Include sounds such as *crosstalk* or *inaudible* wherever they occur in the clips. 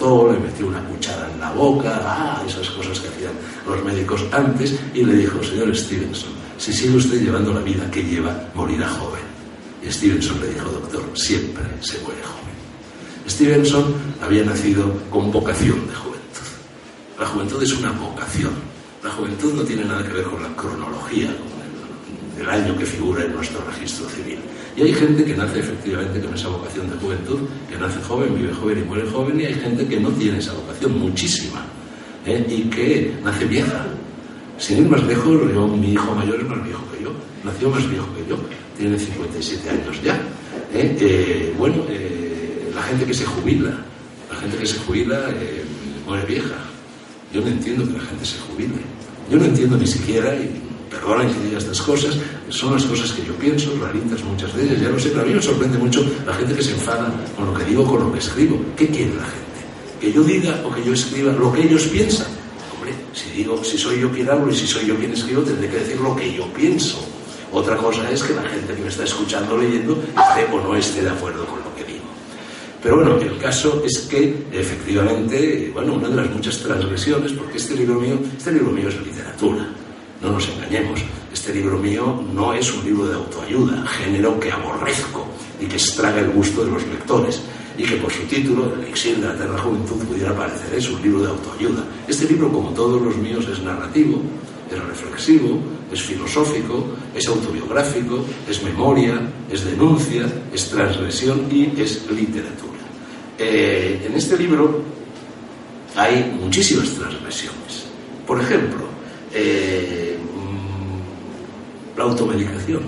le metió una cuchara en la boca, ah, esas cosas que hacían los médicos antes, y le dijo, señor Stevenson, si sigue usted llevando la vida que lleva, morirá joven. Y Stevenson le dijo, doctor, siempre se muere joven. Stevenson había nacido con vocación de juventud. La juventud es una vocación. La juventud no tiene nada que ver con la cronología, el, año que figura en nuestro registro civil. Y hay gente que nace efectivamente con esa vocación de juventud, que nace joven, vive joven y muere joven, y hay gente que no tiene esa vocación, muchísima, ¿eh? y que nace vieja. Sin ir más lejos, yo, mi hijo mayor es más viejo que yo, nació más viejo que yo, tiene 57 años ya. ¿eh? Eh, bueno, la gente que se jubila, la gente que se jubila muere vieja. Yo no entiendo que la gente se jubile. Yo no entiendo ni siquiera, perdonen que diga estas cosas, son las cosas que yo pienso, raritas muchas de ellas, ya lo sé, pero a mí me sorprende mucho la gente que se enfada con lo que digo, con lo que escribo. ¿Qué quiere la gente? ¿Que yo diga o que yo escriba lo que ellos piensan? Hombre, si digo, si soy yo quien hablo y si soy yo quien escribo, tendré que decir lo que yo pienso. Otra cosa es que la gente que me está escuchando, leyendo, esté o no esté de acuerdo con lo que digo. Pero bueno, el caso es que efectivamente, bueno, una de las muchas transgresiones, porque este libro mío, este libro mío es literatura, no nos engañemos, este libro mío no es un libro de autoayuda, género que aborrezco y que estraga el gusto de los lectores y que por su título, El elixir de la eterna juventud, pudiera parecer es un libro de autoayuda. Este libro, como todos los míos, es narrativo, es reflexivo, es filosófico, es autobiográfico, es memoria, es denuncia, es transgresión y es literatura. Eh, en este libro hay muchísimas transgresiones. Por ejemplo, eh, la automedicación.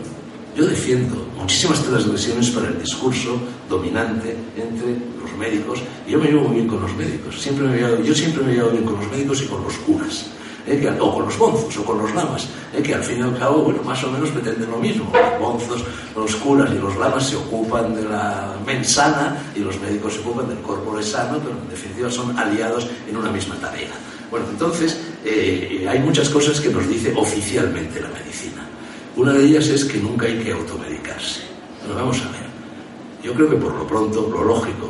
Yo defiendo muchísimas transgresiones para el discurso dominante entre los médicos yo me llevo muy bien con los médicos. Siempre me yo siempre me llevo bien con los médicos y con los curas. ¿eh? o con los bonzos o con los lamas, ¿eh? que al fin y al cabo, bueno, más o menos pretenden lo mismo. Los bonzos, los curas y los lamas se ocupan de la mensana y los médicos se ocupan del corpore sano, pero en definitiva son aliados en una misma tarea. Bueno, entonces eh, hay muchas cosas que nos dice oficialmente la medicina. Una de ellas es que nunca hay que automedicarse. Vamos a ver. Yo creo que por lo pronto, lo lógico,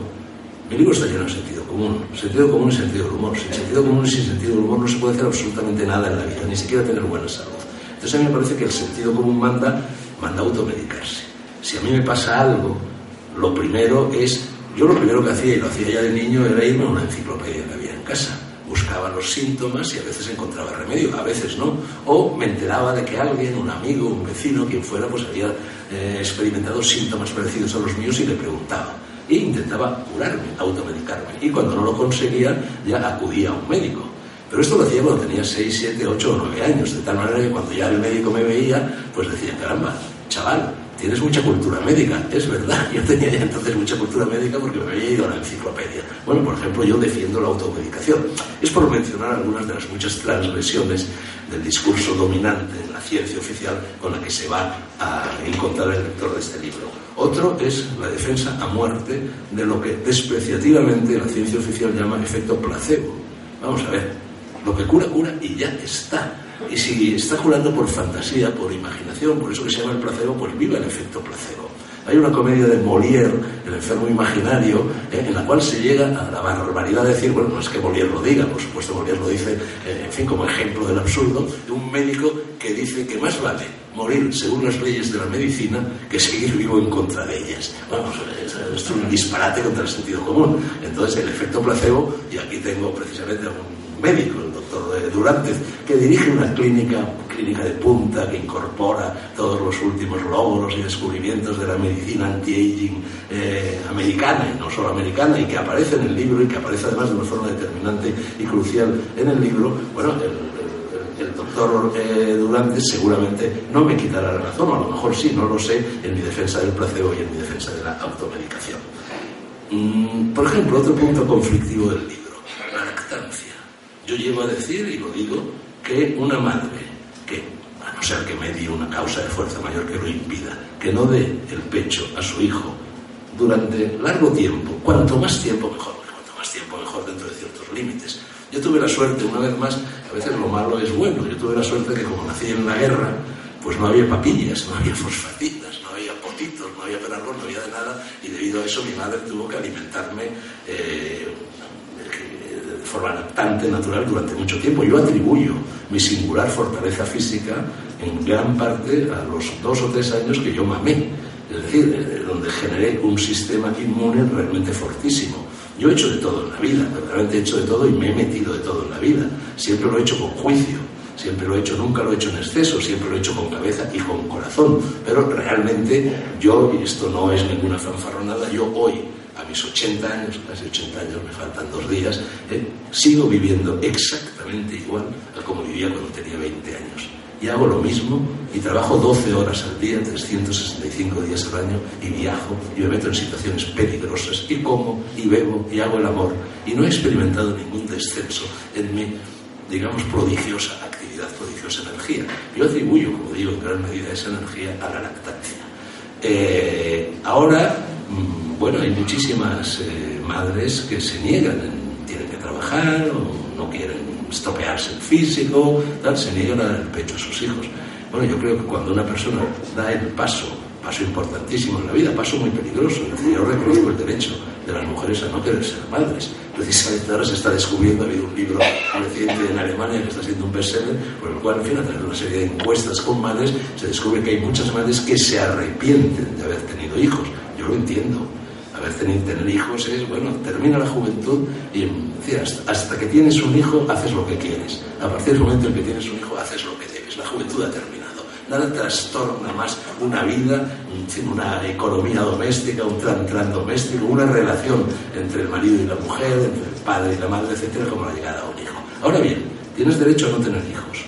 mi libro está lleno de sentido común. Sentido común y sentido del humor. Sin sentido común y sin sentido del humor no se puede hacer absolutamente nada en la vida, ni siquiera tener buena salud. Entonces a mí me parece que el sentido común manda, manda automedicarse. Si a mí me pasa algo, lo primero es, yo lo primero que hacía, y lo hacía ya de niño, era irme a una enciclopedia que había en casa buscaba los síntomas y a veces encontraba remedio, a veces no. O me enteraba de que alguien, un amigo, un vecino, quien fuera, pues había eh, experimentado síntomas parecidos a los míos y le preguntaba. E intentaba curarme, automedicarme. Y cuando no lo conseguía, ya acudía a un médico. Pero esto lo hacía cuando tenía 6, 7, 8 o 9 años, de tal manera que cuando ya el médico me veía, pues decía, caramba, chaval, tienes mucha cultura médica. Es verdad, *laughs* yo tenía ya entonces mucha cultura médica porque me había ido a la enciclopedia. Bueno, por ejemplo, yo defiendo la automedicación. Es por mencionar algunas de las muchas transgresiones del discurso dominante en la ciencia oficial con la que se va a encontrar el lector de este libro. Otro es la defensa a muerte de lo que despreciativamente la ciencia oficial llama efecto placebo. Vamos a ver, lo que cura, cura y ya está. Y si está curando por fantasía, por imaginación, por eso que se llama el placebo, pues viva el efecto placebo. Hay una comedia de Molière, El enfermo imaginario, eh, en la cual se llega a la barbaridad de decir, bueno, no es que Molière lo diga, por supuesto Molière lo dice, eh, en fin, como ejemplo del absurdo, de un médico que dice que más vale morir según las leyes de la medicina que seguir vivo en contra de ellas. Bueno, pues, es un disparate contra el sentido común. Entonces, el efecto placebo, y aquí tengo precisamente a un médico, Durante, que dirige una clínica, clínica de punta que incorpora todos los últimos logros y descubrimientos de la medicina anti-aging eh, americana y no solo americana y que aparece en el libro y que aparece además de una forma determinante y crucial en el libro, bueno, el, doctor eh, Durante seguramente no me quitará la razón, o a lo mejor sí, no lo sé, en mi defensa del placebo y en mi defensa de la automedicación. Mm, por ejemplo, otro punto conflictivo del libro yo llego a decir, y lo digo, que una madre que, a no ser que me medie una causa de fuerza mayor que lo impida, que no dé el pecho a su hijo durante largo tiempo, cuanto más tiempo mejor, cuanto más tiempo mejor dentro de ciertos límites. Yo tuve la suerte, una vez más, a veces lo malo es bueno, yo tuve la suerte que como nací en la guerra, pues no había papillas, no había fosfatitas, no había potitos, no había perarlos, no había de nada, y debido a eso mi madre tuvo que alimentarme eh, forma adaptante, natural, durante mucho tiempo. Yo atribuyo mi singular fortaleza física en gran parte a los dos o tres años que yo mamé, es decir, eh, donde generé un sistema inmune realmente fortísimo. Yo he hecho de todo en la vida, realmente he hecho de todo y me he metido de todo en la vida. Siempre lo he hecho con juicio, siempre lo he hecho, nunca lo he hecho en exceso, siempre lo he hecho con cabeza y con corazón. Pero realmente yo, y esto no es ninguna fanfarronada, yo hoy a mis 80 años, casi 80 años, me faltan dos días, eh, sigo viviendo exactamente igual a como vivía cuando tenía 20 años. Y hago lo mismo y trabajo 12 horas al día, 365 días al año y viajo y me meto en situaciones peligrosas y como y bebo y hago el amor y no he experimentado ningún descenso en mi, digamos, prodigiosa actividad, prodigiosa energía. Yo atribuyo, como digo, en gran medida esa energía a la lactancia. Eh, ahora bueno, hay muchísimas eh, madres que se niegan, tienen que trabajar o no quieren estropearse el físico, tal, se niegan a dar el pecho a sus hijos. Bueno, yo creo que cuando una persona da el paso, paso importantísimo en la vida, paso muy peligroso, yo reconozco el derecho de las mujeres a no querer ser madres. Precisamente ahora se está descubriendo, ha habido un libro reciente en Alemania que está siendo un bestseller, por el cual, en fin, a través de una serie de encuestas con madres, se descubre que hay muchas madres que se arrepienten de haber tenido hijos. Yo lo entiendo, haber tenido tener hijos es, bueno, termina la juventud y hasta, que tienes un hijo haces lo que quieres. A partir del momento en que tienes un hijo haces lo que debes. La juventud ha terminado. Nada trastorna más una vida, una economía doméstica, un tran, doméstico, una relación entre el marido y la mujer, entre el padre y la madre, etcétera, como la llegada a un hijo. Ahora bien, tienes derecho a no tener hijos.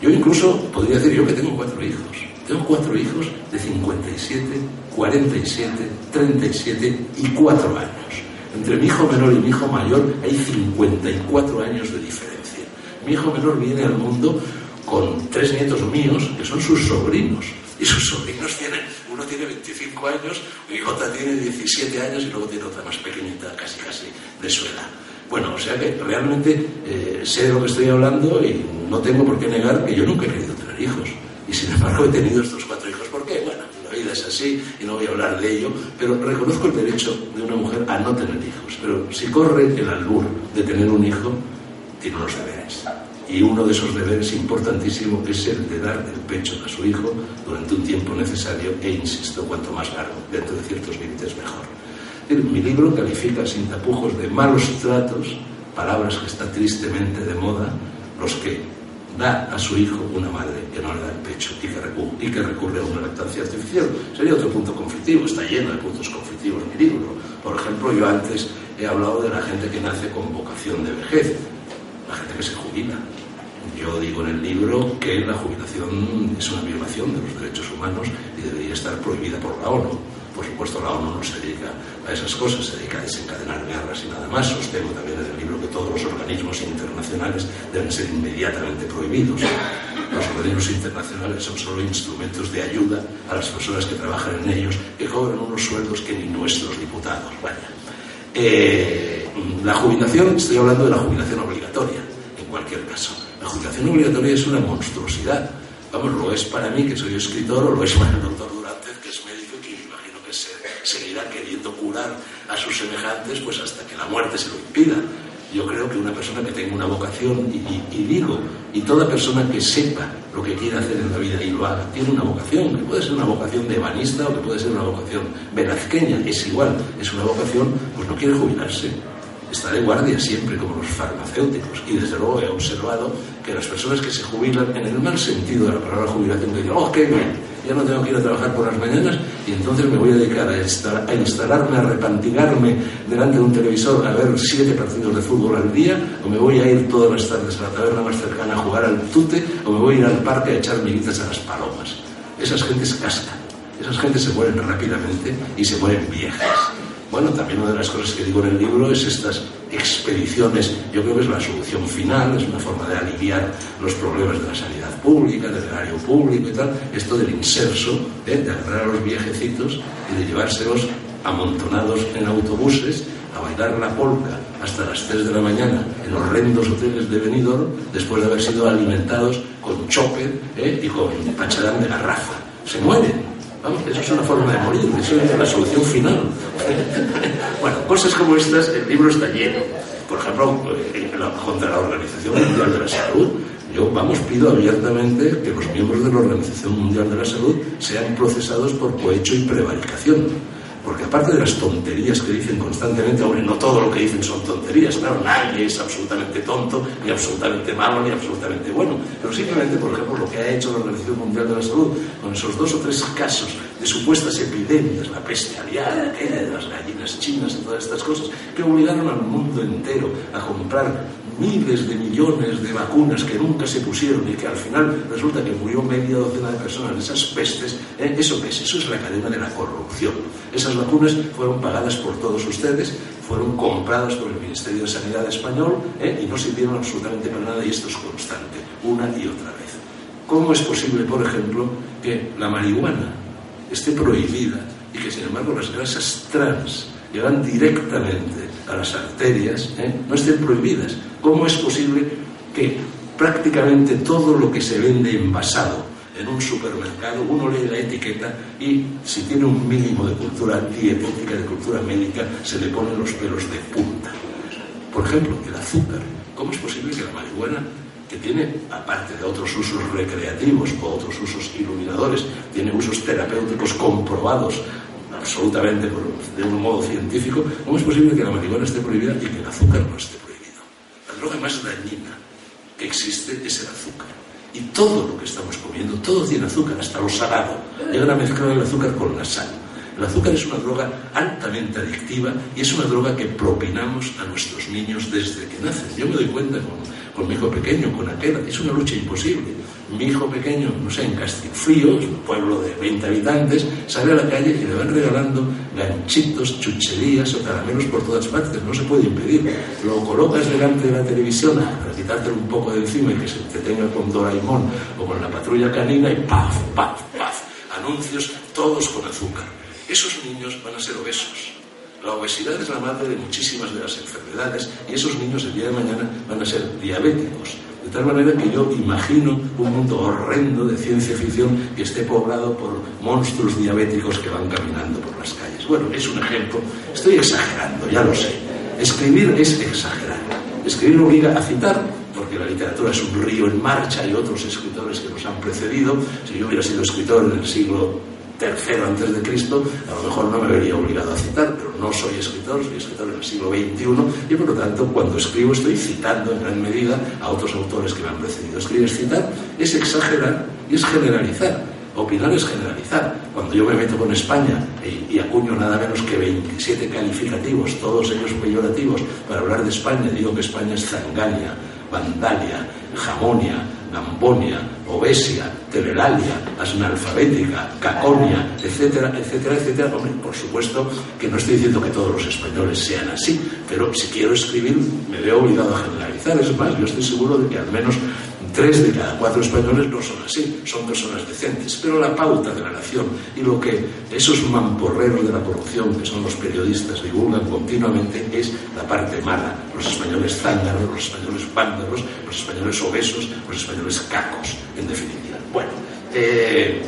Yo incluso podría decir yo que tengo cuatro hijos. Tengo cuatro hijos de 57, 47, 37 y 4 años. Entre mi hijo menor y mi hijo mayor hay 54 años de diferencia. Mi hijo menor viene al mundo con tres nietos míos, que son sus sobrinos. Y sus sobrinos tienen, uno tiene 25 años, mi otra tiene 17 años y luego tiene otra más pequeñita, casi casi de su edad. Bueno, o sea que realmente eh, sé de lo que estoy hablando y no tengo por qué negar que yo nunca he querido tener hijos. Y sin embargo he tenido estos cuatro hijos. ¿Por qué? Bueno, la vida es así y no voy a hablar de ello, pero reconozco el derecho de una mujer a no tener hijos. Pero si corre el albur de tener un hijo, tiene unos deberes. Y uno de esos deberes importantísimos es el de dar el pecho a su hijo durante un tiempo necesario e, insisto, cuanto más largo, dentro de ciertos límites mejor. Mi libro califica sin tapujos de malos tratos, palabras que está tristemente de moda, los que da a su hijo una madre que no le da el pecho y que, recurre, a una lactancia artificial. Sería otro punto conflictivo, está lleno de puntos conflictivos mi libro. Por ejemplo, yo antes he hablado de la gente que nace con vocación de vejez, la gente que se jubila. Yo digo en el libro que la jubilación es una violación de los derechos humanos y debería estar prohibida por la ONU. Por supuesto, la ONU no se dedica a esas cosas, se dedica a desencadenar guerras y nada más. Sostengo también en el libro que todos los organismos internacionales deben ser inmediatamente prohibidos. Los organismos internacionales son solo instrumentos de ayuda a las personas que trabajan en ellos, que cobran unos sueldos que ni nuestros diputados. Vaya. Eh, la jubilación, estoy hablando de la jubilación obligatoria, en cualquier caso. La jubilación obligatoria es una monstruosidad. Vamos, lo es para mí, que soy escritor, o lo es para el doctor seguirá queriendo curar a sus semejantes pues hasta que la muerte se lo impida. Yo creo que una persona que tenga una vocación, y, digo, y toda persona que sepa lo que quiere hacer en la vida y lo haga, tiene una vocación, que puede ser una vocación de ebanista o que puede ser una vocación velazqueña, es igual, es una vocación, pues no quiere jubilarse. Está de guardia siempre, como los farmacéuticos. Y desde luego he observado que las personas que se jubilan, en el mal sentido de la palabra jubilación, que dicen, oh, qué bien, ya no tengo que ir a trabajar por las mañanas y entonces me voy a dedicar a, instalarme, a repantigarme delante de un televisor a ver siete partidos de fútbol al día, o me voy a ir todas las tardes a la taberna más cercana a jugar al tute, o me voy a ir al parque a echar miguitas a las palomas. Esas gentes cascan, esas gentes se mueren rápidamente y se mueren viejas. Bueno, también una de las cosas que digo en el libro es estas expediciones. Yo creo que es la solución final, es una forma de aliviar los problemas de la sanidad pública, del erario público y tal. Esto del inserso, ¿eh? de agarrar a los viejecitos y de llevárselos amontonados en autobuses a bailar la polca hasta las 3 de la mañana en horrendos hoteles de Benidorm después de haber sido alimentados con chope ¿eh? y con pacharán de garrafa. Se mueren eso es una forma de morir, eso es la solución final. *laughs* bueno, cosas como estas, el libro está lleno. por ejemplo, eh, contra la Organización Mundial de la Salud. Yo, vamos, pido abiertamente que los miembros de la Organización Mundial de la Salud sean procesados por cohecho y prevaricación porque aparte de las tonterías que dicen constantemente, hombre, no todo lo que dicen son tonterías, claro, nadie es absolutamente tonto, ni absolutamente malo, ni absolutamente bueno, pero simplemente, por ejemplo, lo que ha hecho la Organización Mundial de la Salud con esos dos o tres casos de supuestas epidemias, la peste aviar, aquella de las gallinas chinas y todas estas cosas, que obligaron al mundo entero a comprar miles de millones de vacunas que nunca se pusieron y que al final resulta que murió media docena de personas de esas pestes, ¿eh? ¿eso qué es? Eso es la cadena de la corrupción. Esas vacunas fueron pagadas por todos ustedes, fueron compradas por el Ministerio de Sanidad español ¿eh? y no sirvieron absolutamente para nada y esto es constante, una y otra vez. ¿Cómo es posible, por ejemplo, que la marihuana esté prohibida y que sin embargo las grasas trans que van directamente a las arterias ¿eh? no estén prohibidas? ¿Cómo es posible que prácticamente todo lo que se vende envasado en un supermercado, uno lee la etiqueta y si tiene un mínimo de cultura dietética, de cultura médica, se le ponen los pelos de punta. Por ejemplo, el azúcar. ¿Cómo es posible que la marihuana, que tiene, aparte de otros usos recreativos o otros usos iluminadores, tiene usos terapéuticos comprobados absolutamente de un modo científico, ¿cómo es posible que la marihuana esté prohibida y que el azúcar no esté prohibido? Droga más dañina que existe es el azúcar. Y todo lo que estamos comiendo, todo tiene azúcar, hasta lo salado. Llegan a mezclar el azúcar con la sal. El azúcar es una droga altamente adictiva y es una droga que propinamos a nuestros niños desde que nacen. Yo me doy cuenta con, con mi hijo pequeño, con aquel, es una lucha imposible mi hijo pequeño, no sé, en Castilfrío, un pueblo de 20 habitantes, sale a la calle y le van regalando ganchitos, chucherías o caramelos por todas partes, no se puede impedir. Lo colocas delante de la televisión para quitártelo un poco de encima y que se te tenga con Doraemon o con la patrulla canina y paf, paf, paf, anuncios todos con azúcar. Esos niños van a ser obesos. La obesidad es la madre de muchísimas de las enfermedades y esos niños el día de mañana van a ser diabéticos de tal manera que yo imagino un mundo horrendo de ciencia ficción que esté poblado por monstruos diabéticos que van caminando por las calles. Bueno, es un ejemplo. Estoy exagerando, ya lo sé. Escribir es exagerar. Escribir obliga a citar, porque la literatura es un río en marcha y otros escritores que nos han precedido. Si yo hubiera sido escritor en el siglo tercero antes de Cristo, a lo mejor no me vería obligado a citar, pero no soy escritor, soy escritor en el siglo XXI y por lo tanto cuando escribo estoy citando en gran medida a otros autores que me han precedido. Escribir es citar, es exagerar y es generalizar. Opinar es generalizar. Cuando yo me meto con España y, y, acuño nada menos que 27 calificativos, todos ellos peyorativos, para hablar de España, digo que España es Zangalia, Vandalia, Jamonia, Gambonia, Obesia, Teleralia, Asnalfabética, Caconia, etcétera, etcétera, etcétera. Hombre, por supuesto que no estoy diciendo que todos los españoles sean así, pero si quiero escribir me veo obligado a generalizar. Es más, yo estoy seguro de que al menos tres de cada cuatro españoles no son así, son personas decentes. Pero la pauta de la nación y lo que esos mamporreros de la corrupción, que son los periodistas, divulgan continuamente es la parte mala. Los españoles zángaros, los españoles vándalos, los españoles obesos, los españoles cacos, en definitiva. Bueno, eh,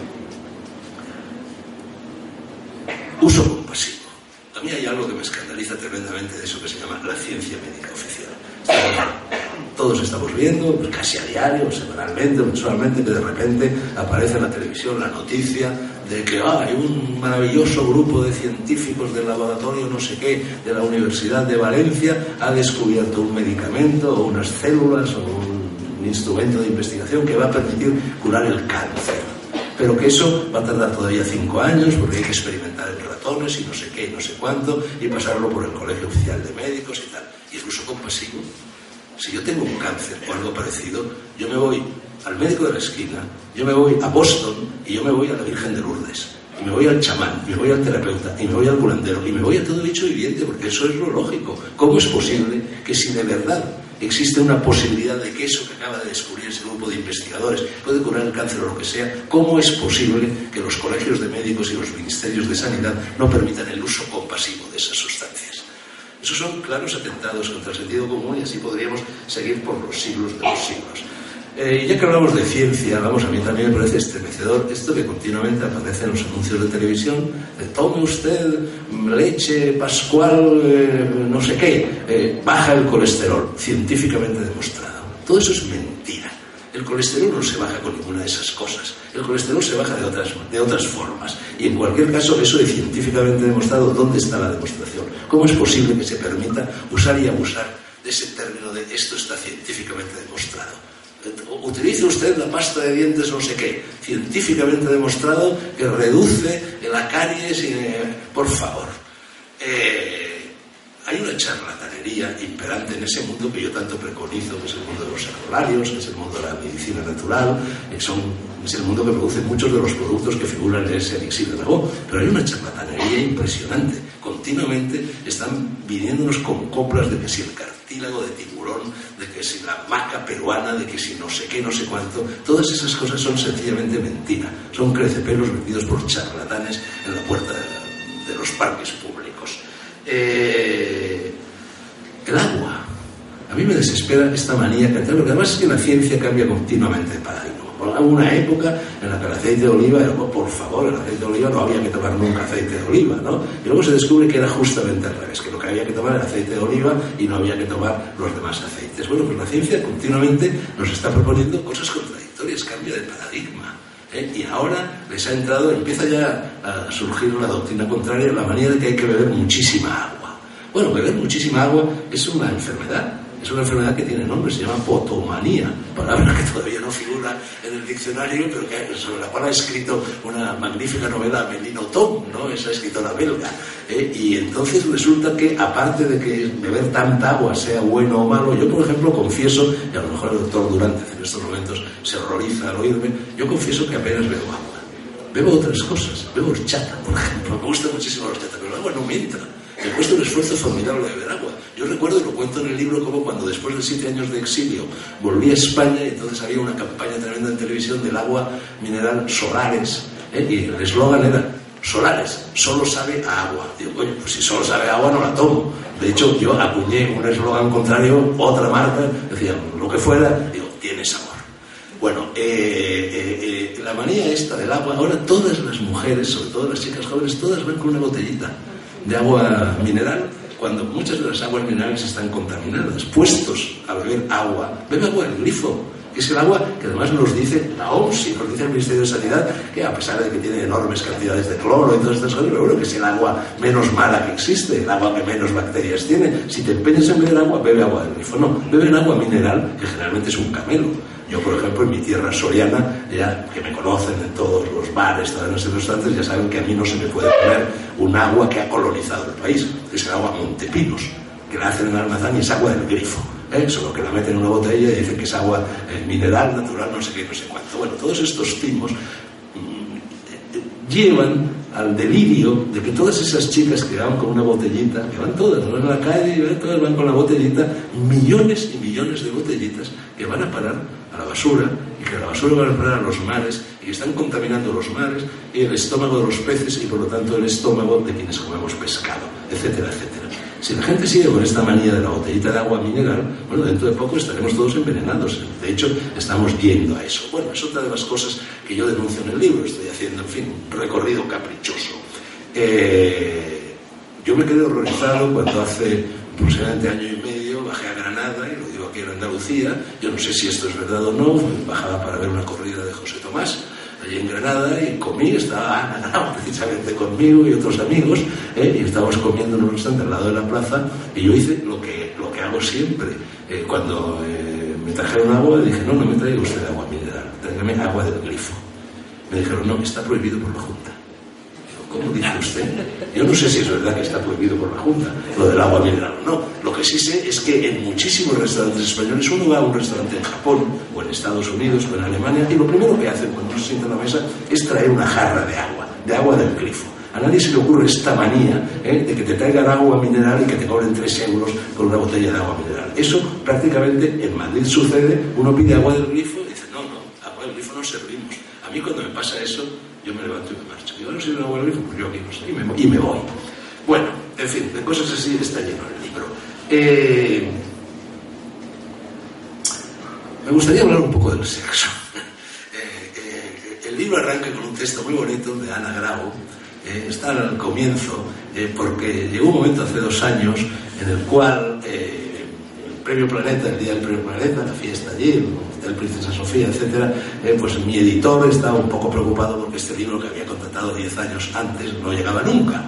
uso compasivo. A mí hay algo que me escandaliza tremendamente de eso que se llama la ciencia médica oficial todos estamos viendo, pues, casi a diario, semanalmente, mensualmente, que de repente aparece en la televisión la noticia de que ah, hay un maravilloso grupo de científicos del laboratorio no sé qué de la Universidad de Valencia ha descubierto un medicamento o unas células o un instrumento de investigación que va a permitir curar el cáncer. Pero que eso va a tardar todavía cinco años porque hay que experimentar en ratones y no sé qué y no sé cuánto y pasarlo por el Colegio Oficial de Médicos y tal. Y el uso compasivo si yo tengo un cáncer o algo parecido, yo me voy al médico de la esquina, yo me voy a Boston y yo me voy a la Virgen de Lourdes, y me voy al chamán, y me voy al terapeuta, y me voy al curandero, y me voy a todo bicho viviente, porque eso es lo lógico. ¿Cómo es posible que si de verdad existe una posibilidad de que eso que acaba de descubrir ese grupo de investigadores puede curar el cáncer o lo que sea, ¿cómo es posible que los colegios de médicos y los ministerios de sanidad no permitan el uso compasivo de esas sustancias? Esos son claros atentados contra el sentido común y así podríamos seguir por los siglos de los siglos. Eh, ya que hablamos de ciencia, vamos, a mí también me parece estremecedor esto que continuamente aparece en los anuncios de televisión, tome usted leche pascual, eh, no sé qué, eh, baja el colesterol, científicamente demostrado. Todo eso es mentira. El colesterol no se baja con ninguna de esas cosas. El colesterol se baja de otras, de otras formas. Y en cualquier caso, eso es científicamente demostrado, ¿dónde está la demostración? ¿Cómo es posible que se permita usar y abusar de ese término de esto está científicamente demostrado? utilice usted la pasta de dientes no sé qué, científicamente demostrado que reduce la caries y, eh, por favor. Eh, hay una charlatanería imperante en ese mundo que yo tanto preconizo, que es el mundo de los herbolarios, que es el mundo de la medicina natural, que son, es el mundo que produce muchos de los productos que figuran en ese elixir de la voz. Pero hay una charlatanería impresionante. Continuamente están viniéndonos con coplas de que si el cartílago de tiburón, de que si la maca peruana, de que si no sé qué, no sé cuánto. Todas esas cosas son sencillamente mentira. Son crecepelos vendidos por charlatanes en la puerta de, los parques públicos. Eh, el agua. A mí me desespera esta manía que que además es que la ciencia cambia continuamente de paradigma. Hubo una época en la que el aceite de oliva, por favor, el aceite de oliva no había que tomar nunca aceite de oliva, ¿no? Y luego se descubre que era justamente al revés, que lo que había que tomar era aceite de oliva y no había que tomar los demás aceites. Bueno, pues la ciencia continuamente nos está proponiendo cosas contradictorias, cambio de paradigma. ¿eh? Y ahora les ha entrado, empieza ya a surgir una doctrina contraria, la manía de que hay que beber muchísima agua. Bueno, beber muchísima agua es una enfermedad es una enfermedad que tiene nombre, se llama potomanía, palabra que todavía no figura en el diccionario, pero sobre la cual ha escrito una magnífica novela Melino Tom, ¿no? esa escritora belga. ¿eh? Y entonces resulta que, aparte de que beber tanta agua sea bueno o malo, yo por ejemplo confieso, y a lo mejor el doctor Durante en estos momentos se horroriza al oírme, yo confieso que apenas bebo agua. Bebo otras cosas, bebo horchata, por ejemplo, me gusta muchísimo la horchata, pero el agua no me entra. Me cuesta un esfuerzo formidable de beber agua. Yo recuerdo, y lo cuento en el libro, como cuando después de siete años de exilio volví a España y entonces había una campaña tremenda en televisión del agua mineral Solares. ¿eh? Y el eslogan era Solares, solo sabe agua. Digo, coño, pues si solo sabe agua no la tomo. De hecho, yo acuñé un eslogan contrario, otra marca, decía, lo que fuera, digo, tiene sabor. Bueno, eh, eh, la manía esta del agua, ahora todas las mujeres, sobre todo las chicas jóvenes, todas van con una botellita de agua mineral cuando muchas de las aguas minerales están contaminadas, puestos a beber agua, bebe agua del grifo, que es el agua que además nos dice la OMS y nos dice el Ministerio de Sanidad, que a pesar de que tiene enormes cantidades de cloro y todas estas cosas, pero bueno, que es el agua menos mala que existe, el agua que menos bacterias tiene. Si te empeñas en beber agua, bebe agua del grifo. No, bebe agua mineral, que generalmente es un camelo. Yo, por ejemplo, en mi tierra soriana, ya que me conocen en todos los bares, todas las circunstancias, ya saben que a mí no se me puede poner un agua que ha colonizado el país, es el agua Montepinos, que la hacen en Almazán y es agua del grifo. ¿eh? Solo que la meten en una botella y dicen que es agua eh, mineral, natural, no sé qué, no sé cuánto. Bueno, todos estos timos mm, llevan al delirio de que todas esas chicas que van con una botellita, que van todas, van a la calle y todas van con la botellita, millones y millones de botellitas que van a parar la basura y que la basura va a parar a los mares y están contaminando los mares y el estómago de los peces y por lo tanto el estómago de quienes comemos pescado, etcétera, etcétera. Si la gente sigue con esta manía de la botellita de agua mineral, bueno, dentro de poco estaremos todos envenenados. De hecho, estamos yendo a eso. Bueno, es otra de las cosas que yo denuncio en el libro. Estoy haciendo, en fin, un recorrido caprichoso. Eh, yo me quedé horrorizado cuando hace aproximadamente año y medio Andalucía, yo no sé si esto es verdad o no, bajaba para ver una corrida de José Tomás, allí en Granada y comí, estaba Ana *laughs* precisamente conmigo y otros amigos, ¿eh? y estábamos comiendo en un al lado de la plaza y yo hice lo que, lo que hago siempre. Eh, cuando eh, me trajeron agua, dije, no, no me traiga usted agua mineral, tráigame agua del grifo. Me dijeron, no, está prohibido por la Junta. ¿Cómo dice usted? Yo no sé si es verdad que está prohibido por la Junta lo del agua mineral no. Lo que sí sé es que en muchísimos restaurantes españoles uno va a un restaurante en Japón o en Estados Unidos o en Alemania y lo primero que hacen cuando se sienta a la mesa es traer una jarra de agua, de agua del grifo. A nadie se le ocurre esta manía ¿eh? de que te traigan agua mineral y que te cobren 3 euros por una botella de agua mineral. Eso prácticamente en Madrid sucede. Uno pide agua del grifo y dice, no, no, agua del grifo no servimos. A mí cuando me pasa eso, yo me levanto y. Yo no soy un del grifo, pues yo aquí no sé, y me, y me voy. Bueno, en fin, de cosas así está lleno el libro. Eh, me gustaría hablar un poco del sexo. Eh, el libro arranca con un texto muy bonito de Ana Grau, está al comienzo, porque llegó un momento hace dos años en el cual Premio Planeta, el día del Premio Planeta, la fiesta allí, el Princesa Sofía, etc., pues mi editor estaba un poco preocupado porque este libro que había contratado 10 años antes no llegaba nunca.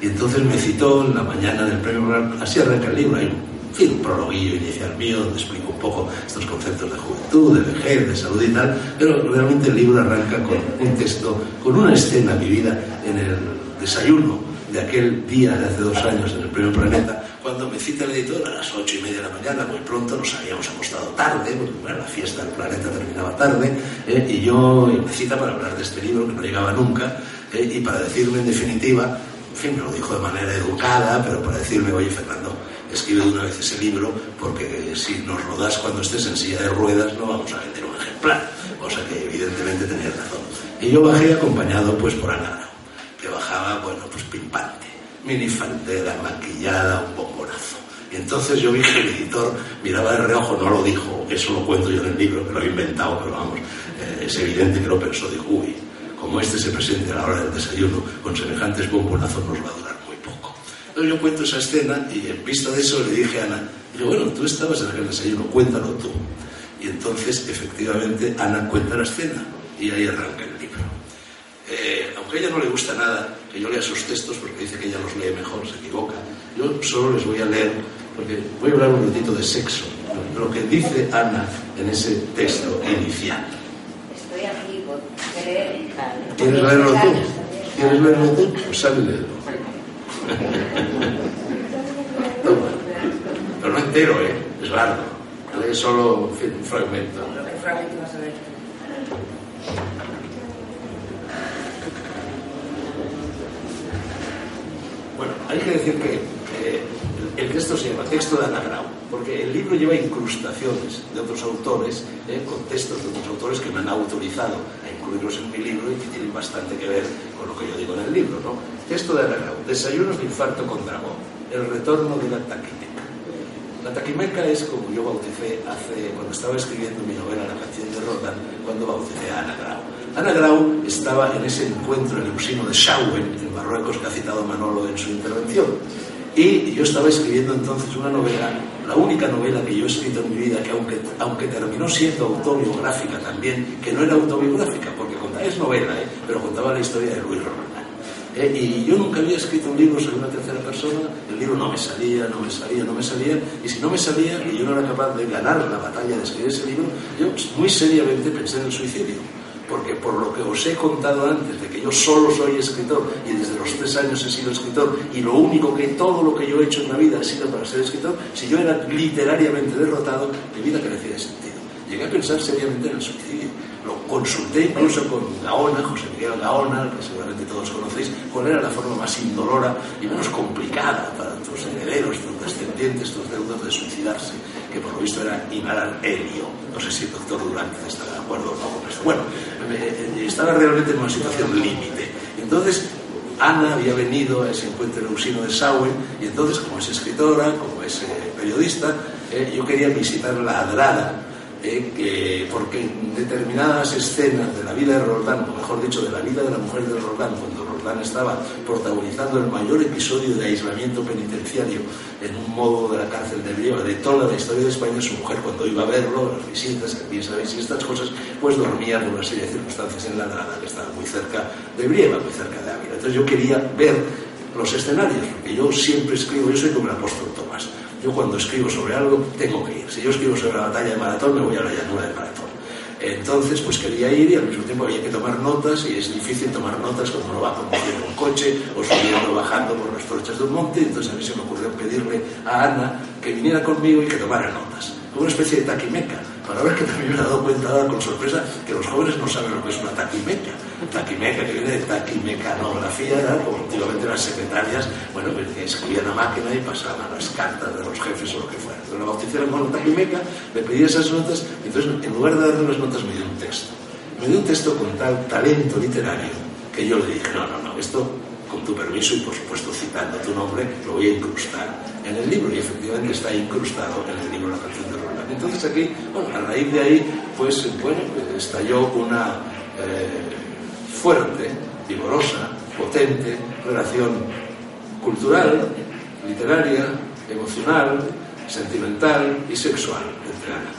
Y entonces me citó en la mañana del premio, así arranca el libro, hay un, un prologuillo inicial mío donde explico un poco estos conceptos de juventud, de vejez, de salud y tal, pero realmente el libro arranca con un texto, con una escena vivida en el desayuno de aquel día de hace dos años en el Premio Planeta, cuando me cita el editor a las ocho y media de la mañana, muy pronto, nos habíamos acostado tarde, porque la fiesta del planeta terminaba tarde, eh, y yo me cita para hablar de este libro que no llegaba nunca, eh, y para decirme en definitiva en fin, me lo dijo de manera educada, pero para decirme, oye Fernando, escribe de una vez ese libro, porque si nos lo das cuando estés en silla de ruedas no vamos a vender un ejemplar. O sea que evidentemente tenía razón. Y yo bajé acompañado pues por Ana que bajaba, bueno, pues pimpante, minifaldera, maquillada, un bombonazo. Y entonces yo vi que el editor miraba de reojo, no lo dijo, eso lo cuento yo en el libro, que lo he inventado, pero vamos, eh, es evidente que lo pensó, dijo, uy, como este se presente a la hora del desayuno con semejantes bombonazos nos va a durar muy poco. Entonces yo cuento esa escena y en vista de eso le dije a Ana, bueno, tú estabas en aquel desayuno, cuéntalo tú. Y entonces efectivamente Ana cuenta la escena y ahí arranca el libro. Eh, aunque a ella no le gusta nada que yo lea sus textos porque dice que ella los lee mejor, se equivoca, yo solo les voy a leer porque voy a hablar un ratito de sexo, lo que dice Ana en ese texto inicial. ¿Quieres leerlo tú? ¿Quieres leerlo tú? Pues sale leerlo. *laughs* Toma. Pero no entero, ¿eh? Es largo. Lee solo un fragmento. El fragmento vas a ver. Bueno, hay que decir que el texto se llama Texto de Ana Grau, porque el libro lleva incrustaciones de otros autores, eh, con textos de otros autores que me han autorizado a incluirlos en mi libro y que tienen bastante que ver con lo que yo digo en el libro. ¿no? Texto de Ana Grau, Desayunos de infarto con dragón, el retorno de la taquimeca. La taquimeca es como yo bauticé hace, cuando estaba escribiendo mi novela La canción de Rodan, cuando bauticé a Ana Grau. Ana Grau estaba en ese encuentro en el usino de Schauen, en Marruecos, que ha citado Manolo en su intervención y yo estaba escribiendo entonces una novela, la única novela que yo he escrito en mi vida, que aunque, aunque terminó siendo autobiográfica también, que no era autobiográfica, porque contaba, es novela, ¿eh? pero contaba la historia de Luis Roldán. ¿eh? y yo nunca había escrito un libro sobre una tercera persona, el libro no me salía, no me salía, no me salía, y si no me salía y yo no era capaz de ganar la batalla de escribir ese libro, yo muy seriamente pensé en el suicidio porque por lo que os he contado antes, de que yo solo soy escritor y desde los tres años he sido escritor y lo único que todo lo que yo he hecho en la vida ha sido para ser escritor, si yo era literariamente derrotado, mi vida carecía de sentido. Llegué a pensar seriamente en el suicidio. Lo consulté incluso con Gaona, José Miguel Gaona, que seguramente todos conocéis, cuál era la forma más indolora y menos complicada para tus herederos, tus descendientes, tus deudos de suicidarse, que por lo visto era inhalar helio. No sé si el doctor Durante está de Bueno, estaba realmente en una situación límite. Entonces, Ana había venido a ese encuentro en usino de Sauen y entonces, como es escritora, como es eh, periodista, eh, yo quería visitar la Adrada, eh, porque en determinadas escenas de la vida de Roldán, o mejor dicho, de la vida de la mujer de Roldán, cuando estaba protagonizando el mayor episodio de aislamiento penitenciario en un modo de la cárcel de Brieva de toda la historia de España, su mujer cuando iba a verlo, las visitas, bien sabéis, y estas cosas, pues dormía por una serie de circunstancias en la Drada, que estaba muy cerca de Brieva, muy cerca de Ávila. Entonces yo quería ver los escenarios, porque yo siempre escribo, yo soy como el apóstol Tomás. Yo cuando escribo sobre algo tengo que ir. Si yo escribo sobre la batalla de Maratón, me voy a la llanura de Maratón. Entonces, pues quería ir y al mismo tiempo había que tomar notas y es difícil tomar notas cuando uno va conduciendo un coche o subiendo o bajando por las torchas de un monte. Entonces a mí se me ocurrió pedirle a Ana que viniera conmigo y que tomara notas, como una especie de taquimeca para ver que también me he dado cuenta con sorpresa que los jóvenes no saben lo que es una taquimeca. Taquimeca, que viene de taquimecanografía, era como antiguamente las secretarias, bueno, pues, escribían a máquina y pasaban las cartas de los jefes o lo que fuera. Entonces la bautizaron con taquimeca, le pedí esas notas, entonces en lugar de darle las notas me dio un texto. Me dio un texto con tal talento literario que yo le dije, no, no, no, esto con tu permiso y por supuesto citando tu nombre, lo voy a incrustar en el libro y efectivamente está incrustado en el libro La canción de Roland entonces aquí, bueno, a raíz de ahí, pues bueno, estalló una eh, fuerte, vigorosa, potente relación cultural, literaria, emocional, sentimental y sexual entre Ana.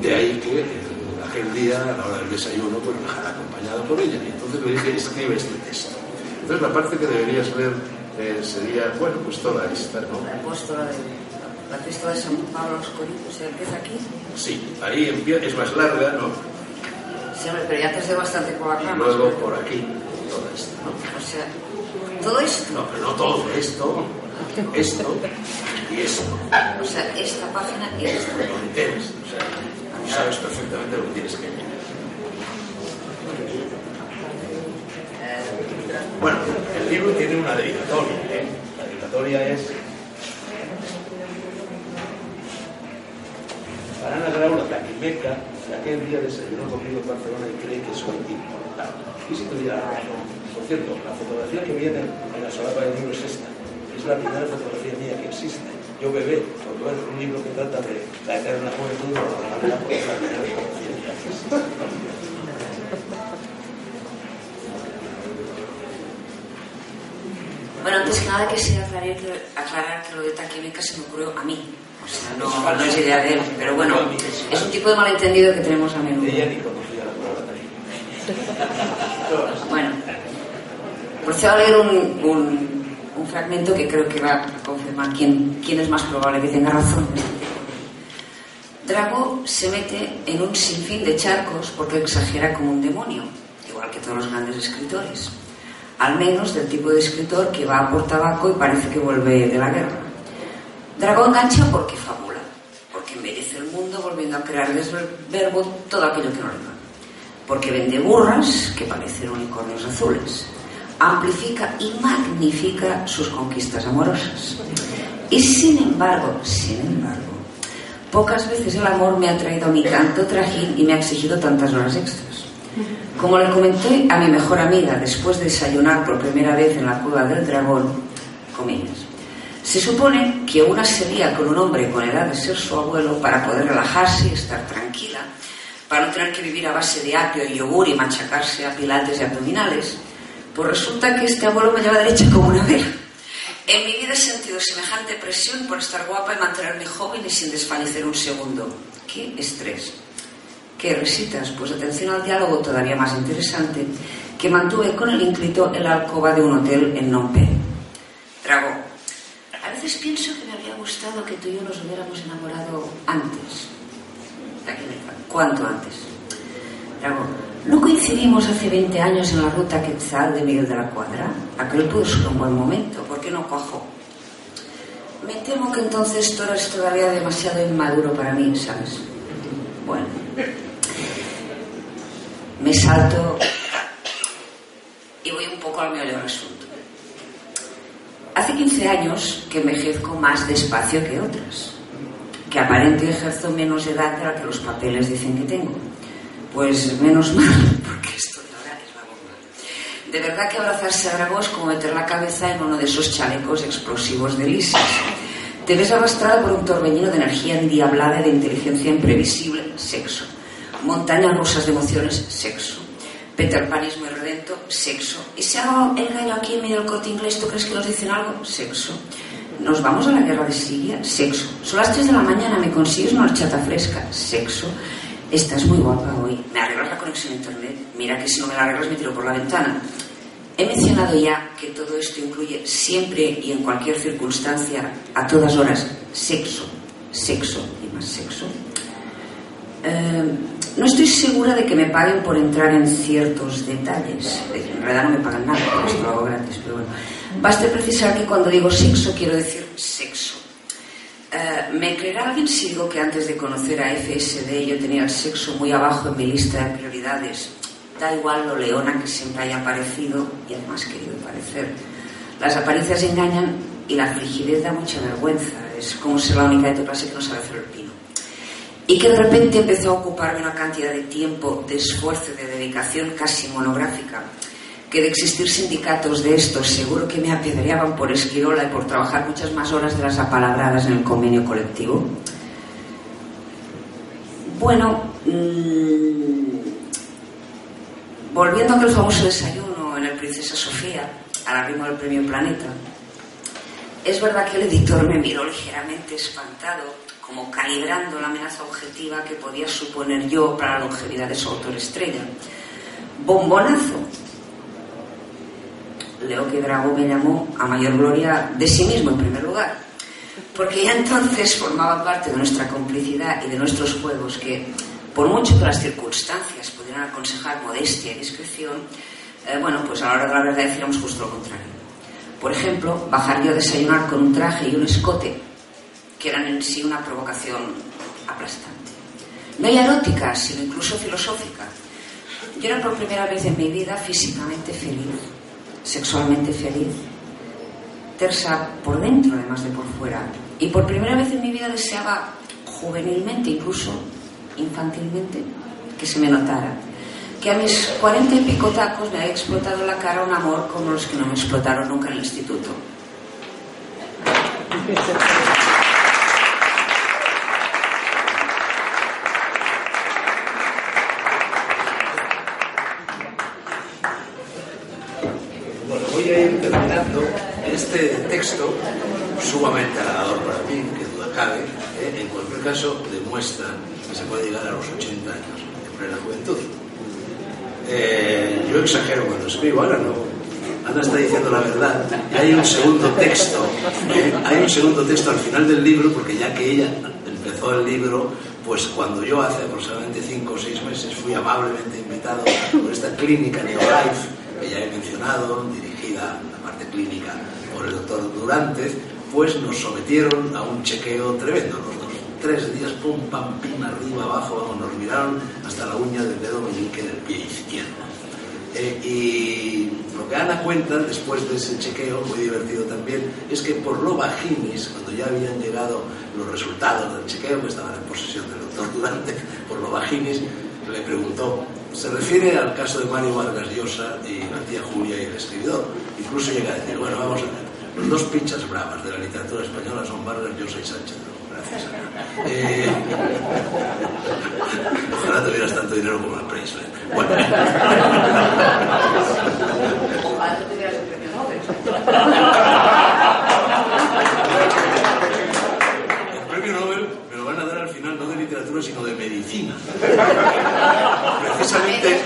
De ahí que eh, aquel día, a la hora del desayuno, pues me dejara acompañado por ella. Y entonces le dije, escribe este texto. Entonces la parte que deberías ver eh, sería, bueno, pues toda esta, ¿no? La epístola de, la epístola de San Pablo a los Corintios, ¿se empieza aquí? Sí, ahí empieza, es más larga, ¿no? Sí, hombre, pero ya te sé bastante por acá. Y luego por aquí, toda esta, ¿no? O sea, todo esto. No, pero no todo, esto, esto y esto. O sea, esta página y esta. Lo enteras, o sea, tú sabes perfectamente lo que tienes que. Bueno, el libro tiene una dedicatoria, ¿eh? La dedicatoria es para Ana Grau, la taquimeca, que aquel día desayunó conmigo en Barcelona y cree que soy importante. Y si tuviera razón. Por cierto, la fotografía que viene en la solapa del libro es esta. Es la primera fotografía mía que existe. Yo bebé, porque es un libro que trata de la eterna juventud, de manera por la que existe. Bueno, antes que nada quisiera aclarar que, aclarar que lo de taquimeca se me ocurrió a mí. No, no es idea de él. Pero bueno, es un tipo de malentendido que tenemos a menudo. Bueno, procedo a leer un, un, un fragmento que creo que va a confirmar quién, quién es más probable que tenga razón. Drago se mete en un sinfín de charcos porque exagera como un demonio, igual que todos los grandes escritores. Al menos del tipo de escritor que va por tabaco y parece que vuelve de la guerra. Drago engancha porque fabula, porque merece el mundo volviendo a crear el verbo todo aquello que no le va. Porque vende burras que parecen unicornios azules. Amplifica y magnifica sus conquistas amorosas. Y sin embargo, sin embargo, pocas veces el amor me ha traído a mi tanto trajín y me ha exigido tantas horas extras. Como le comenté a mi mejor amiga después de desayunar por primera vez en la cueva del dragón, comillas, se supone que una se lía con un hombre con edad de ser su abuelo para poder relajarse y estar tranquila, para no tener que vivir a base de apio y yogur y machacarse a pilates y abdominales, pues resulta que este abuelo me lleva derecha como una vela. En mi vida he sentido semejante presión por estar guapa y mantenerme joven y sin desfallecer un segundo. ¡Qué estrés! ¿Qué recitas? Pues atención al diálogo todavía más interesante que mantuve con el ínclito en la alcoba de un hotel en Phnom Penh. Veces pienso que me habría gustado que tú y yo nos hubiéramos enamorado antes. ¿Cuánto antes? Drago, ¿no coincidimos hace 20 años en la ruta Quetzal de Miguel de la Cuadra? Aquel pudo ser un buen momento, ¿por qué no cojo? Me temo que entonces tú eres todavía demasiado inmaduro para mí, ¿sabes? Bueno, me salto y voy un poco al meollo del asunto. Hace 15 años que envejezco más despacio que otras, que aparente ejerzo menos edad de la que los papeles dicen que tengo. Pues menos *laughs* mal, porque esto de ahora es la bomba. De verdad que abrazarse a Dragó es como meter la cabeza en uno de esos chalecos explosivos de Lisis. Te ves arrastrada por un torbellino de energía endiablada y de inteligencia imprevisible, sexo. Montañas rusas de emociones, sexo. Peter Panismo y sexo. ¿Y si hago el gallo aquí en medio del corte inglés, tú crees que nos dicen algo? Sexo. ¿Nos vamos a la guerra de Siria? Sexo. Son las 3 de la mañana, ¿me consigues una horchata fresca? Sexo. Estás muy guapa hoy. ¿Me arreglas la conexión a internet? Mira que si no me la arreglas me tiro por la ventana. He mencionado ya que todo esto incluye siempre y en cualquier circunstancia, a todas horas, sexo, sexo y más sexo. Eh, no estoy segura de que me paguen por entrar en ciertos detalles. En realidad no me pagan nada, esto lo hago gratis, pero bueno. Baste precisar que cuando digo sexo quiero decir sexo. Eh, ¿Me creerá alguien si digo que antes de conocer a FSD yo tenía el sexo muy abajo en mi lista de prioridades? Da igual lo leona que siempre haya parecido y además querido parecer. Las apariencias engañan y la frigidez da mucha vergüenza. Es como ser la única de tu clase que no sabe hacer el pino. Y que de repente empezó a ocuparme una cantidad de tiempo, de esfuerzo, de dedicación casi monográfica, que de existir sindicatos de estos seguro que me apedreaban por esquirola y por trabajar muchas más horas de las apalabradas en el convenio colectivo. Bueno, mm, volviendo a aquel famoso desayuno en el Princesa Sofía, al arrimo del premio Planeta, es verdad que el editor me miró ligeramente espantado, como calibrando la amenaza objetiva que podía suponer yo para la longevidad de su autor estrella. Bombonazo. Leo que Drago me llamó a mayor gloria de sí mismo en primer lugar, porque ya entonces formaba parte de nuestra complicidad y de nuestros juegos que, por mucho que las circunstancias pudieran aconsejar modestia y discreción, eh, bueno, pues a la hora de la verdad decíamos justo lo contrario. Por ejemplo, bajar yo a desayunar con un traje y un escote, que eran en sí una provocación aplastante. No ya erótica, sino incluso filosófica. Yo era por primera vez en mi vida físicamente feliz, sexualmente feliz, tersa por dentro además de por fuera. Y por primera vez en mi vida deseaba juvenilmente, incluso infantilmente, que se me notara que a mis cuarenta y pico tacos me había explotado la cara un amor como los que no me explotaron nunca en el instituto. Bueno, voy a ir terminando este texto, sumamente halagador para mí, que duda cabe, ¿eh? en cualquier caso demuestra que se puede llegar a los 80 años en plena juventud. Eh, yo exagero cuando escribo, ahora no. Ana está diciendo la verdad. Hay un segundo texto, ¿eh? hay un segundo texto al final del libro, porque ya que ella empezó el libro, pues cuando yo hace aproximadamente 5 o 6 meses fui amablemente invitado por esta clínica Neolife, que ya he mencionado, dirigida la parte clínica por el doctor Durantes, pues nos sometieron a un chequeo tremendo los dos. Tres días, pum, pam, pim, arriba, abajo, vamos, nos miraron hasta la uña del dedo meñique del pie izquierdo. Eh, y lo que Ana cuenta después de ese chequeo, muy divertido también, es que por lo vaginis, cuando ya habían llegado los resultados del chequeo, que estaban en posesión del doctor Durante, por lo vaginis, le preguntó, se refiere al caso de Mario Vargas Llosa y la tía Julia y el escritor. Incluso llega a decir, bueno, vamos a ver, los dos pinchas bravas de la literatura española son Vargas Llosa y Sánchez. Gracias. *laughs* Eh, ojalá tuvieras tanto dinero como el Preisler. Bueno. Ojalá tú tuvieras el premio Nobel. El premio Nobel me lo van a dar al final no de literatura, sino de medicina. Precisamente,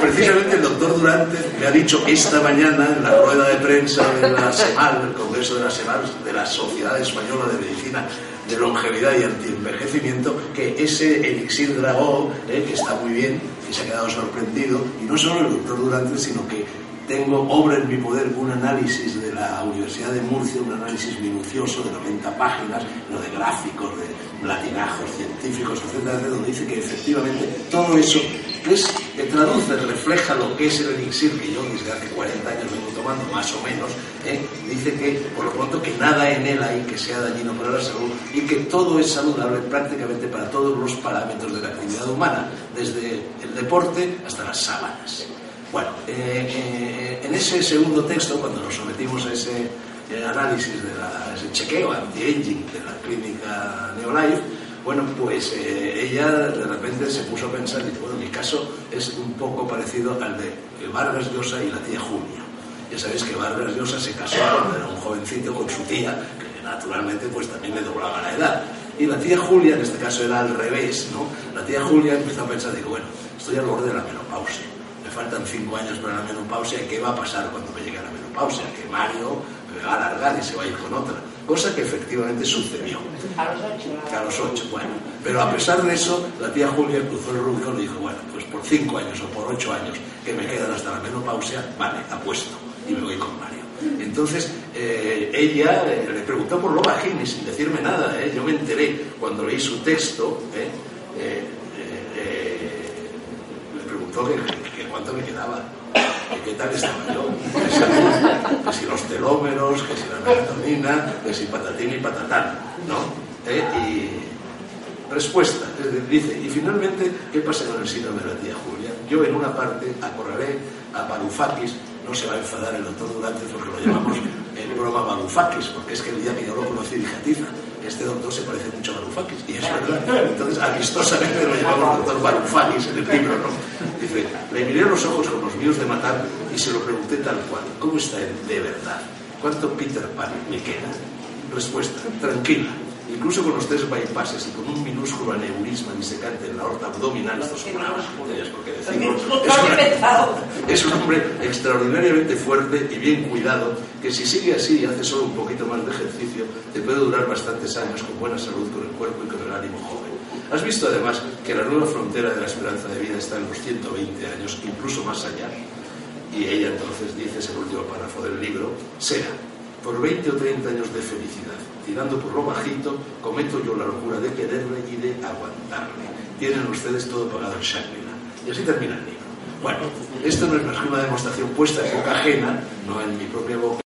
precisamente el doctor Durante me ha dicho esta mañana en la rueda de prensa de la SEMAL, el Congreso de la SEMAL, de la Sociedad Española de Medicina de Longevidad y Antienvejecimiento, que ese elixir dragón, eh, que está muy bien, que se ha quedado sorprendido, y no solo el doctor Durante, sino que tengo obra en mi poder un análisis de la Universidad de Murcia, un análisis minucioso de 90 páginas, lo de gráficos, de latinajos científicos, etcétera, donde dice que efectivamente todo eso es, traduce, refleja lo que es el elixir que yo desde hace 40 años vengo tomando, más o menos, ¿eh? dice que por lo pronto que nada en él hay que sea dañino para la salud y que todo es saludable prácticamente para todos los parámetros de la actividad humana, desde el deporte hasta las sábanas. Bueno, eh, eh, en ese segundo texto, cuando nos sometimos a ese eh, análisis, de la, ese chequeo anti-aging de la clínica Neolife, bueno, pues eh, ella de repente se puso a pensar, y dice, bueno, mi caso es un poco parecido al de Vargas Llosa y la tía Julia. Ya sabéis que Vargas Llosa se casó cuando era un jovencito con su tía, que naturalmente pues también le doblaba la edad. Y la tía Julia, en este caso era al revés, ¿no? La tía Julia empezó a pensar, digo, bueno, estoy al borde de la menopausia me faltan cinco años para la menopausia, ¿y qué va a pasar cuando me llegue la menopausia? Que Mario me va a alargar y se va a ir con otra. Cosa que efectivamente sucedió. A los ocho. A los ocho, bueno. Pero a pesar de eso, la tía Julia cruzó el Rubicón y dijo, bueno, pues por cinco años o por ocho años que me quedan hasta la menopausia, vale, apuesto. Y me voy con Mario. Entonces, eh, ella eh, le preguntó por Loba Gini sin decirme nada. ¿eh? Yo me enteré cuando leí su texto. ¿eh? Le preguntó que cuánto me quedaba, qué tal estaba yo, que si, los telómeros, que si la melatonina, que si patatín y patatán, ¿no? ¿Eh? Y respuesta, dice, y finalmente, ¿qué pasa con el síndrome de la tía Julia? Yo en una parte acorralé a Varoufakis, no se va a enfadar el doctor Durante porque lo llamamos el broma Varoufakis, porque es que el día que yo lo conocí dije, Tiza, este doctor se parece mucho a Varoufakis. Y es verdad. Entonces, amistosamente lo llamamos doctor Varoufakis en el libro, ¿no? Dice, le miré a los ojos con los míos de matar y se lo pregunté tal cual. ¿Cómo está él de verdad? ¿Cuánto Peter Pan me queda? Respuesta, tranquila. Incluso con los tres bypasses y con un minúsculo aneurisma disecante en la aorta abdominal, esto es una tenías por qué decirlo. Es, una- es un hombre extraordinariamente fuerte y bien cuidado, que si sigue así y hace solo un poquito más de ejercicio, te puede durar bastantes años con buena salud, con el cuerpo y con el ánimo joven. Has visto además que la nueva frontera de la esperanza de vida está en los 120 años, incluso más allá. Y ella entonces dice, es el último párrafo del libro, sea, por 20 o 30 años de felicidad, tirando por lo bajito, cometo yo la locura de quererle y de aguantarle. Tienen ustedes todo pagado en Shangri-La. Y así termina el libro. Bueno, esto no es más que una demostración puesta en boca ajena, no en mi propia boca,